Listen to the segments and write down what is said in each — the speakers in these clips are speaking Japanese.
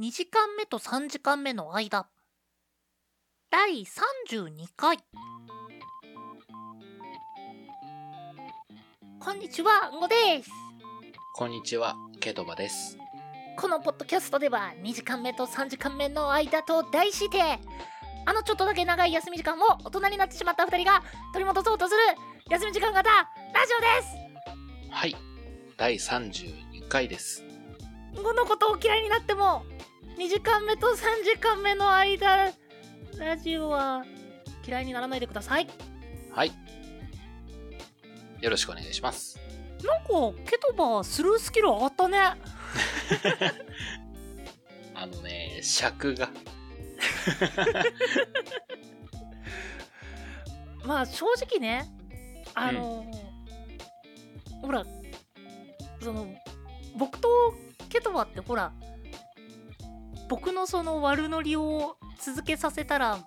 2時間目と3時間目の間。第32回。こんにちはんごです。こんにちは、ケトバです。このポッドキャストでは2時間目と3時間目の間と題してあのちょっとだけ長い休み時間を大人になってしまった2人が取り戻そうとする休み時間型ラジオです。はい、第32回です。このことを嫌いになっても2時間目と3時間目の間ラジオは嫌いにならないでくださいはい。よろしくお願いします。なんかケトバスルースキル上がったね あのね、尺が。まあ正直ねあの、ほらその僕とケトバってほら僕のその悪ノリを続けさせたら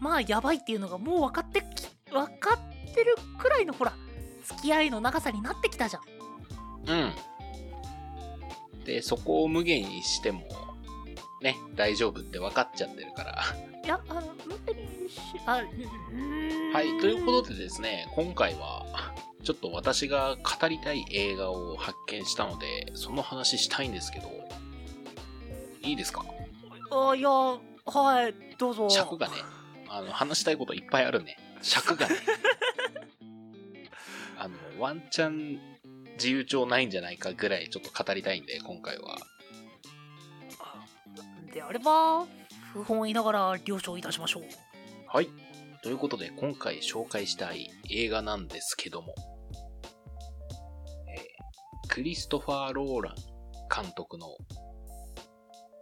まあやばいっていうのがもう分かってき分かってるくらいのほら付き合いの長さになってきたじゃんうん。で、そこを無限にしても、ね、大丈夫って分かっちゃってるから。いやあの無理にしあはい、ということでですね、今回は、ちょっと私が語りたい映画を発見したので、その話したいんですけど、いいですか？あいやはいどうぞ尺がね、あの、話したいこといっぱいあるね。尺がね。あの、ワンチャン自由帳ないんじゃないかぐらいちょっと語りたいんで、今回は。であれば不本意ながら了承いたしましょうはい。ということで、今回紹介したい映画なんですけども、えークリストファー・ローラン監督の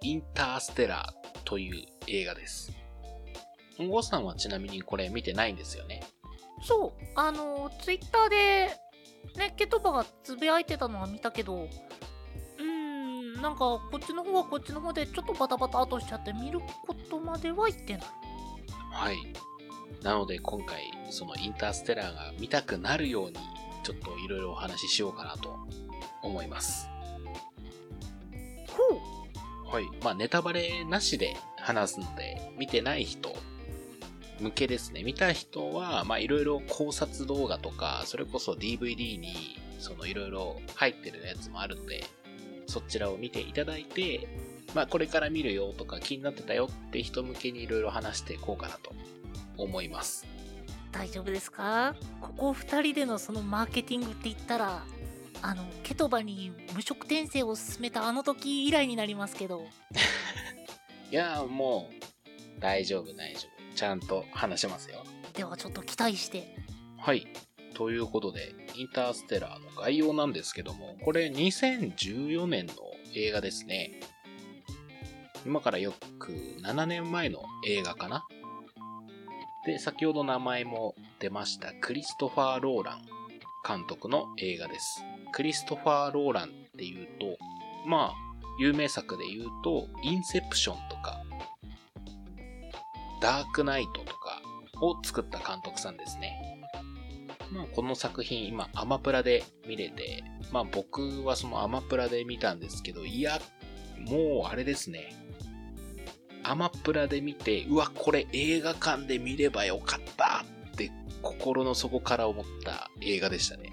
インターステラーという映画です。本郷さんはちなみにこれ見てないんですよね？そうあのツイッターでねケトバがつぶやいてたのは見たけどうーんなんかこっちの方はこっちの方でちょっとバタバタとしちゃって見ることまでは言ってないはい。なので今回、そのインターステラーが見たくなるように、ちょっといろいろお話ししようかなと思います。はい。まあ、ネタバレなしで話すので、見てない人向けですね。見た人は、まあ、いろいろ考察動画とか、それこそ DVD に、そのいろいろ入ってるやつもあるので、そちらを見ていただいて、まあ、これから見るよとか気になってたよって人向けにいろいろ話していこうかなと思います。大丈夫ですか？ここ2人でのそのマーケティングって言ったらあのケトバに無職転生を進めたあの時以来になりますけど いやーもう、大丈夫大丈夫。ちゃんと話しますよ。ではちょっと期待してはい。ということで、インターステラーの概要なんですけども、これ2014年の映画ですね。今からよく7年前の映画かなで、先ほど名前も出ました、クリストファー・ローラン監督の映画です。クリストファー・ローランっていうと、まあ、有名作で言うと、インセプションとか、ダークナイトとかを作った監督さんですね。まあ、この作品今アマプラで見れて、まあ僕はそのアマプラで見たんですけど、いや、もうあれですね。アマプラで見て、うわ、これ映画館で見ればよかった心の底から思った映画でしたね。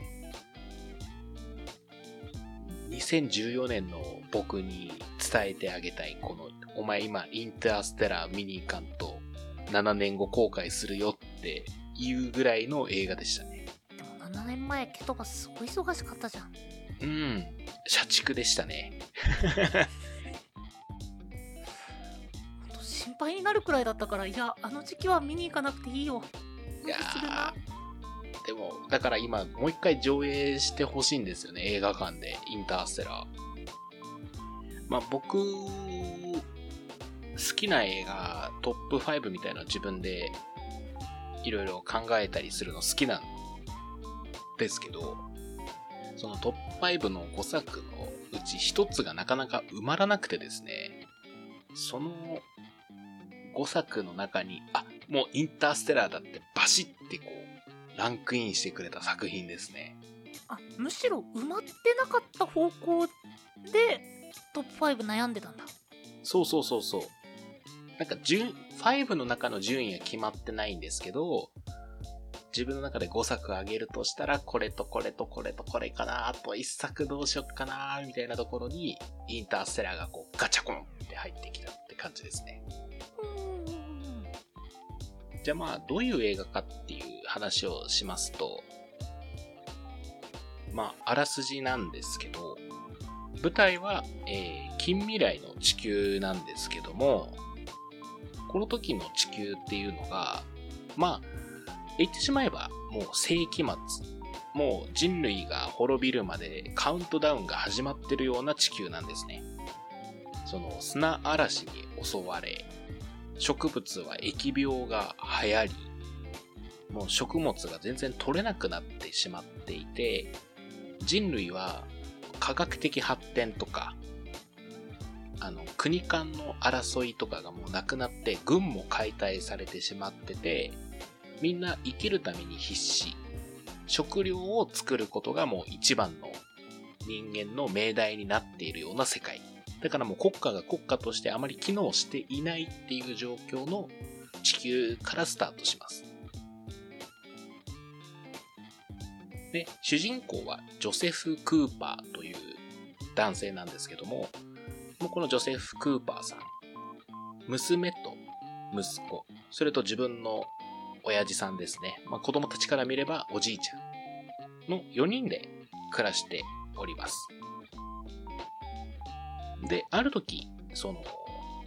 2014年の僕に伝えてあげたい、この、お前今インターステラー見に行かんと7年後後悔するよっていうぐらいの映画でしたね。でも7年前ケトバすごい忙しかったじゃんうん。社畜でしたね。心配になるくらいだったからいやあの時期は見に行かなくていいよいやでも、だから今、もう一回上映してほしいんですよね、映画館で、インターステラー。まあ僕、好きな映画、トップ5みたいなの自分で、いろいろ考えたりするの好きなんですけど、そのトップ5の5作のうち1つがなかなか埋まらなくてですね、その5作の中に、あ、もうインターステラーだってバシッてこう、ランクインしてくれた作品ですね。あむしろ埋まってなかった方向でトップ5悩んでたんだそうそうそうそう。なんか順、5の中の順位は決まってないんですけど、自分の中で5作あげるとしたら、これとこれとこれとこれかな、あと1作どうしよっかな、みたいなところに、インターステラーがこうガチャコンって入ってきたって感じですね。じゃあまあ、どういう映画かっていう話をしますと、まあ、あらすじなんですけど、舞台は、えー、近未来の地球なんですけども、この時の地球っていうのが、まあ、言ってしまえばもう世紀末、もう人類が滅びるまでカウントダウンが始まってるような地球なんですね。その砂嵐に襲われ、植物は疫病が流行り、もう食物が全然取れなくなってしまっていて、人類は科学的発展とか、あの、国間の争いとかがもうなくなって、軍も解体されてしまってて、みんな生きるために必死。食料を作ることがもう一番の人間の命題になっているような世界。だからもう国家が国家としてあまり機能していないっていう状況の地球からスタートします。で、主人公はジョセフ・クーパーという男性なんですけども、このジョセフ・クーパーさん、娘と息子、それと自分の親父さんですね。まあ、子供たちから見ればおじいちゃんの4人で暮らしております。で、ある時、その、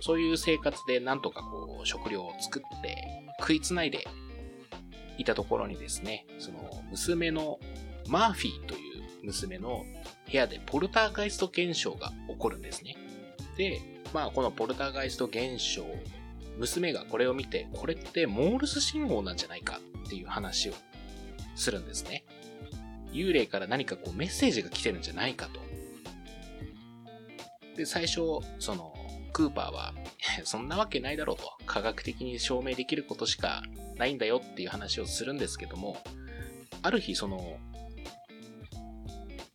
そういう生活でなんとかこう食料を作って食いつないでいたところにですね、その娘のマーフィーという娘の部屋でポルターガイスト現象が起こるんですね。で、まあこのポルターガイスト現象、娘がこれを見て、これってモールス信号なんじゃないかっていう話をするんですね。幽霊から何かこうメッセージが来てるんじゃないかと。で、最初、その、クーパーは、そんなわけないだろうと。科学的に証明できることしかないんだよっていう話をするんですけども、ある日その、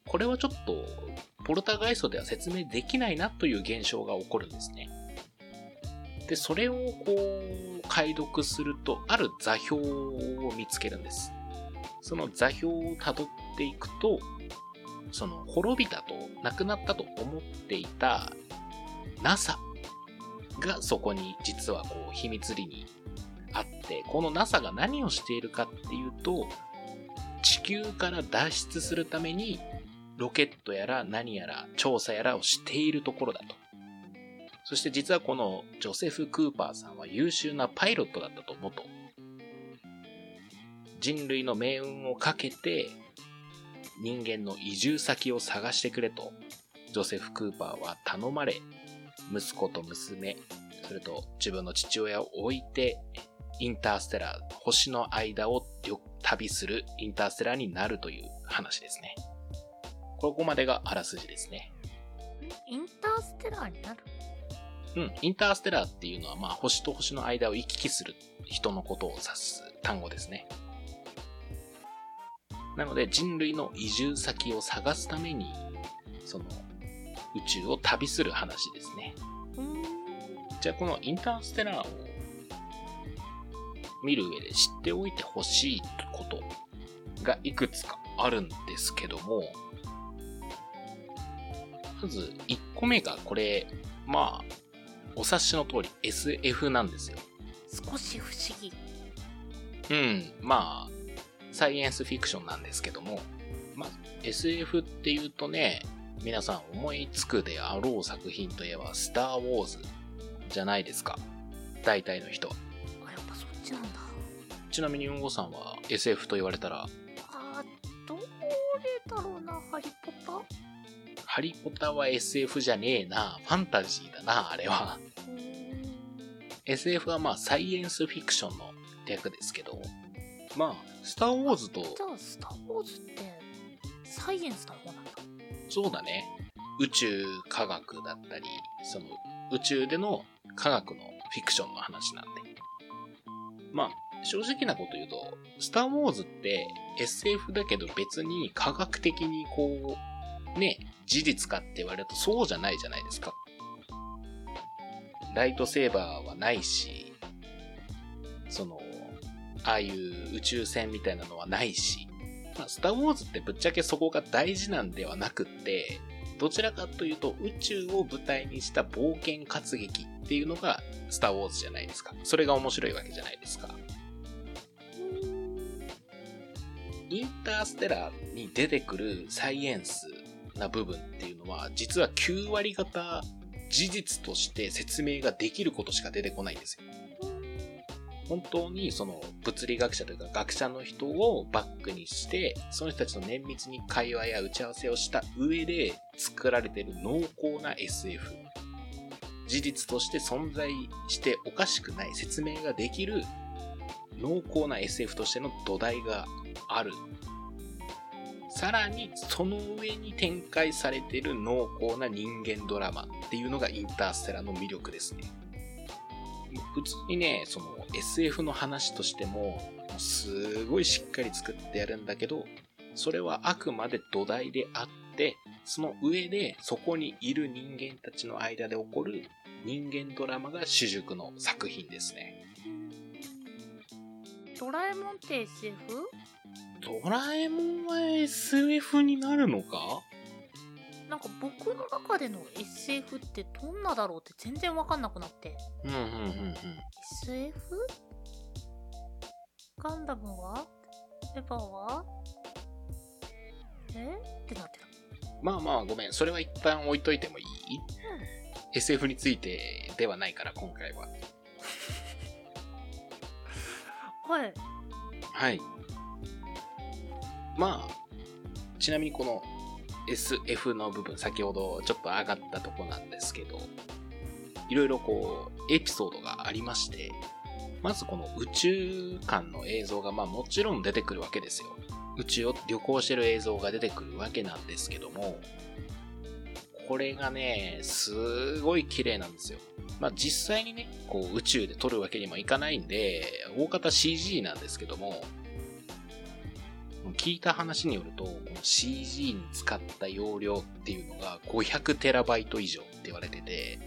これはちょっと、ポルターガイストでは説明できないなという現象が起こるんですね。で、それをこう、解読すると、ある座標を見つけるんです。その座標をたどっていくと、その滅びたと、亡くなったと思っていた NASA がそこに実はこう秘密裏にあって、この NASA が何をしているかっていうと、地球から脱出するためにロケットやら何やら調査やらをしているところだと。そして実はこのジョセフ・クーパーさんは優秀なパイロットだったと元。人類の命運をかけて人間の移住先を探してくれとジョセフ・クーパーは頼まれ息子と娘それと自分の父親を置いてインターステラー星の間を旅するインターステラーになるという話ですね。ここまでがあらすじですね。インターステラーになる？うん、インターステラーっていうのは、まあ、星と星の間を行き来する人のことを指す単語ですね。なので、人類の移住先を探すために、その、宇宙を旅する話ですね。じゃあ、このインターステラーを見る上で知っておいてほしいことがいくつかあるんですけども、まず1個目がこれ、まあ、お察しの通り SF なんですよ。少し不思議。うん、まあ、サイエンスフィクションなんですけども、まあ、SF っていうとね、皆さん思いつくであろう作品といえば、スター・ウォーズじゃないですか。大体の人は。あ、やっぱそっちなんだ。ちなみに、うんごさんは SF と言われたらあどれだろうな、ハリポタハリポタは SF じゃねえな。ファンタジーだな、あれは。SF はまあサイエンスフィクションの略ですけど、まあ、スター・ウォーズと。じゃあ、スター・ウォーズってサイエンスの方なんだ。そうだね。宇宙科学だったり、その宇宙での科学のフィクションの話なんで。まあ、正直なこと言うと、スター・ウォーズって SF だけど別に科学的にこう、ね、事実かって言われるとそうじゃないじゃないですか。ライトセーバーはないし、その、ああいう宇宙船みたいなのはないし、まあ、スター・ウォーズってぶっちゃけそこが大事なんではなくって、どちらかというと宇宙を舞台にした冒険活劇っていうのがスター・ウォーズじゃないですか。それが面白いわけじゃないですか。インターステラーに出てくるサイエンスな部分っていうのは、実は9割方事実として説明ができることしか出てこないんですよ。本当にその物理学者というか学者の人をバックにして、その人たちと綿密に会話や打ち合わせをした上で作られている濃厚な SF。事実として存在しておかしくない説明ができる濃厚な SF としての土台がある。さらにその上に展開されている濃厚な人間ドラマっていうのがインターステラの魅力ですね。普通にね、その SF の話としても、すごいしっかり作ってやるんだけど、それはあくまで土台であって、その上でそこにいる人間たちの間で起こる人間ドラマが主軸の作品ですね。ドラえもんって SF? ドラえもんは SF になるのか？なんか僕の中での SF ってどんなだろうって全然わかんなくなって。うんうんうんうん。SF? ガンダムは？エヴァは？え？ってなってた。まあまあごめん。それは一旦置いといてもいい、SF についてではないから今回は。はい。はい。まあちなみにこの SF の部分、先ほどちょっと上がったとこなんですけど、いろいろこう、エピソードがありまして、まずこの宇宙間の映像がまあもちろん出てくるわけですよ。宇宙を旅行してる映像が出てくるわけなんですけども、これがね、すごい綺麗なんですよ。まあ実際にね、こう宇宙で撮るわけにもいかないんで、大方 CG なんですけども、聞いた話によると、この CG に使った容量っていうのが500テラバイト以上って言われてて、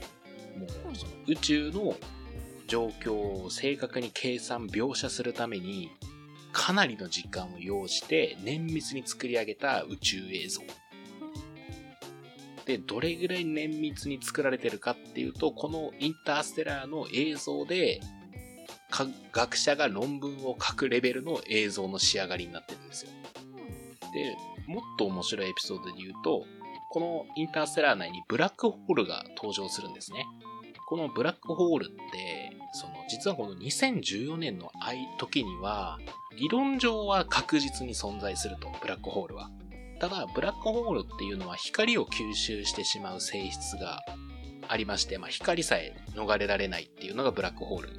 もうその宇宙の状況を正確に計算描写するために、かなりの時間を要して綿密に作り上げた宇宙映像。で、どれぐらい綿密に作られてるかっていうと、このインターステラーの映像で学者が論文を書くレベルの映像の仕上がりになってるんですよ。で、もっと面白いエピソードで言うと、このインターステラー内にブラックホールが登場するんですね。このブラックホールって、その実はこの2014年の時には、理論上は確実に存在すると、ブラックホールは。ただ、ブラックホールっていうのは光を吸収してしまう性質がありまして、まあ、光さえ逃れられないっていうのがブラックホール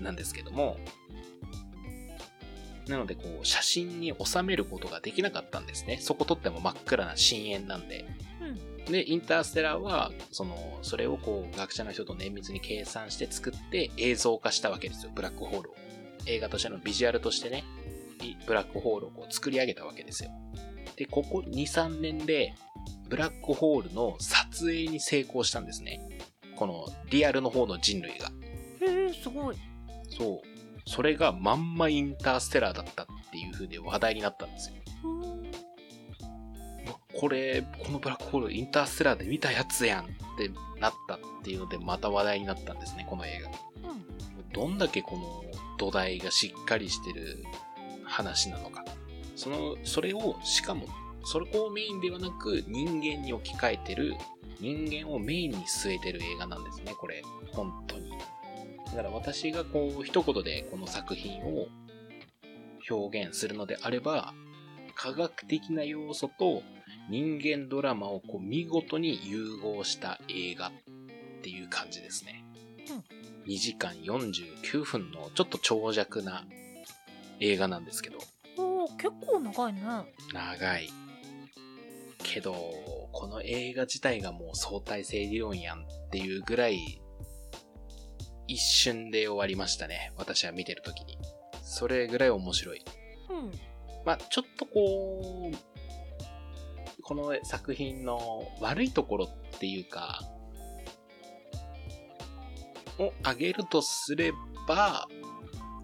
なんですけども、なので、こう、写真に収めることができなかったんですね。そこ撮っても真っ暗な深淵なんで。うん、で、インターステラーは、その、それをこう、学者の人と綿密に計算して作って映像化したわけですよ。ブラックホールを。映画としてのビジュアルとしてね、ブラックホールをこう作り上げたわけですよ。で、ここ2、3年で、ブラックホールの撮影に成功したんですね。このリアルの方の人類が。へえ、すごい。そう。それがまんまインターステラーだったっていう風で話題になったんですよ。これ、このブラックホールインターステラーで見たやつやんってなったっていうのでまた話題になったんですね、この映画。うん、どんだけこの土台がしっかりしてる話なのか。その、それを、しかも、それをメインではなく人間に置き換えてる、人間をメインに据えてる映画なんですね、これ。本。だから私がこう一言でこの作品を表現するのであれば、科学的な要素と人間ドラマをこう見事に融合した映画っていう感じですね。うん、2時間49分のちょっと長尺な映画なんですけど。おお結構長いね。長い。けど、この映画自体がもう相対性理論やんっていうぐらい一瞬で終わりましたね。私は見てる時に。それぐらい面白い。うん。まあ、ちょっとこう、この作品の悪いところっていうか、を挙げるとすれば、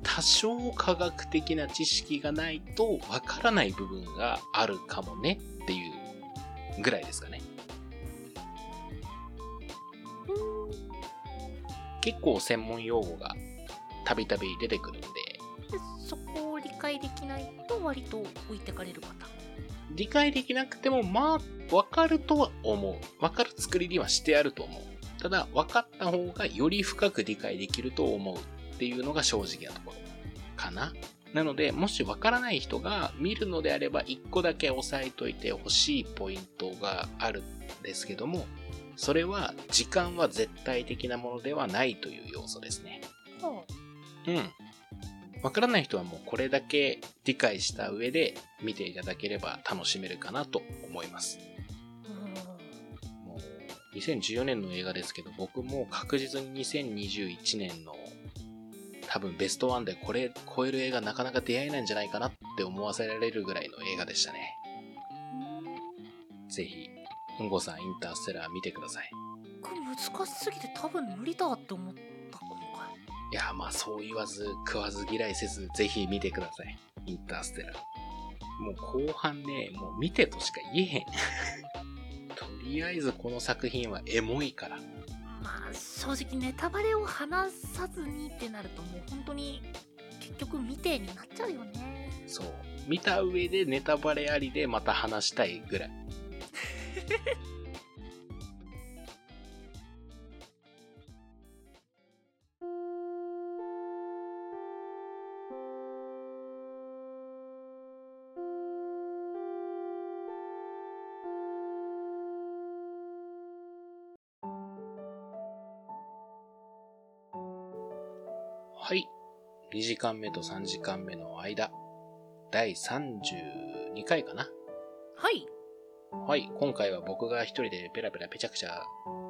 多少科学的な知識がないとわからない部分があるかもねっていうぐらいですかね。結構専門用語がたびたび出てくるんで、でそこを理解できないと割と置いてかれる方理解できなくても、まあ、わかるとは思う。わかる作りにはしてあると思う。ただ、分かった方がより深く理解できると思うっていうのが正直なところかな。なので、もしわからない人が見るのであれば、一個だけ押さえといてほしいポイントがあるんですけども、それは、時間は絶対的なものではないという要素ですね。はうん。わからない人はもうこれだけ理解した上で見ていただければ楽しめるかなと思います。あもう、2014年の映画ですけど、僕も確実に2021年の多分ベストワンでこれ超える映画なかなか出会えないんじゃないかなって思わせられるぐらいの映画でしたね。ぜひ、うんごさんインターステラー見てください。これ難しすぎて多分無理だって思った今回いや、まあそう言わず、食わず嫌いせず、ぜひ見てください。インターステラー。もう後半ね、もう見てとしか言えへん。とりあえずこの作品はエモいから。まあ正直ネタバレを話さずにってなるともう本当に結局未定になっちゃうよねそう。見た上でネタバレありでまた話したいぐらい。はい。2時間目と3時間目の間。第32回かな。はいはい。今回は僕が一人でペラペラペチャクチャ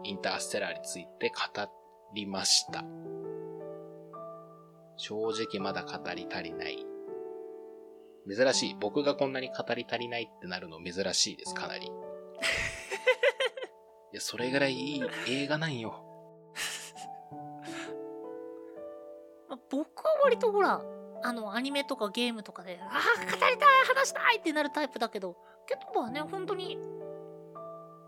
インターステラーについて語りました。正直まだ語り足りない。珍しい。僕がこんなに語り足りないってなるの珍しいです、かなり。いや、それぐらいいい映画なんよ。ま あ僕は割とほらあのアニメとかゲームとかでああ語りたい話したいってなるタイプだけどケトバはね本当に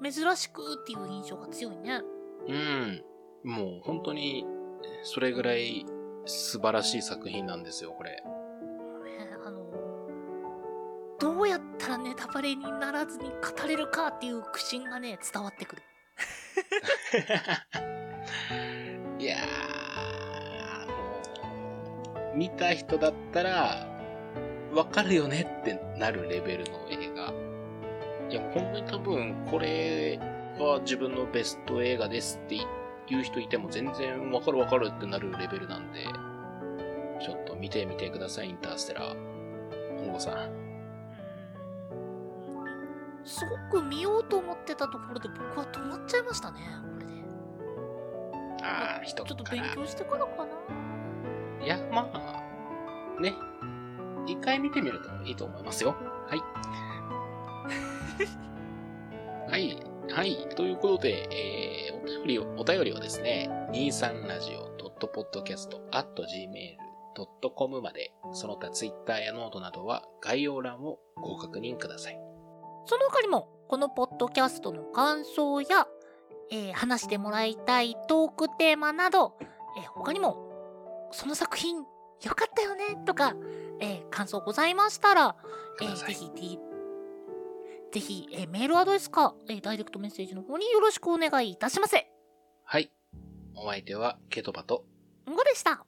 珍しくっていう印象が強いねうん。もう本当に、それぐらい素晴らしい作品なんですよ、これ。ねあのどうやったらネタバレにならずに語れるかっていう苦心がね伝わってくる いやー、見た人だったら、わかるよねってなるレベルの映画。いや、もう本当に多分、これは自分のベスト映画ですって言う人いても全然わかるわかるってなるレベルなんで、ちょっと見てみてください、インターステラー。本郷さん。すごく見ようと思ってたところで僕は止まっちゃいましたねこれであー、人ちょっと。勉強してからかないや、まあ、ね。一回見てみるといいと思いますよ。はい。はい。はい。ということで、えー、お便りを、お便りはですね、23radio.podcast.gmail.com まで、その他 Twitter やノートなどは概要欄をご確認ください。その他にもこのポッドキャストの感想や、えー話してもらいたいトークテーマなど、えー他にもその作品よかったよねとか、えー感想ございましたら、えーぜひぜひ、えーメールアドレスか、えーダイレクトメッセージの方によろしくお願いいたします。はい。お相手はケトバと、んごでした。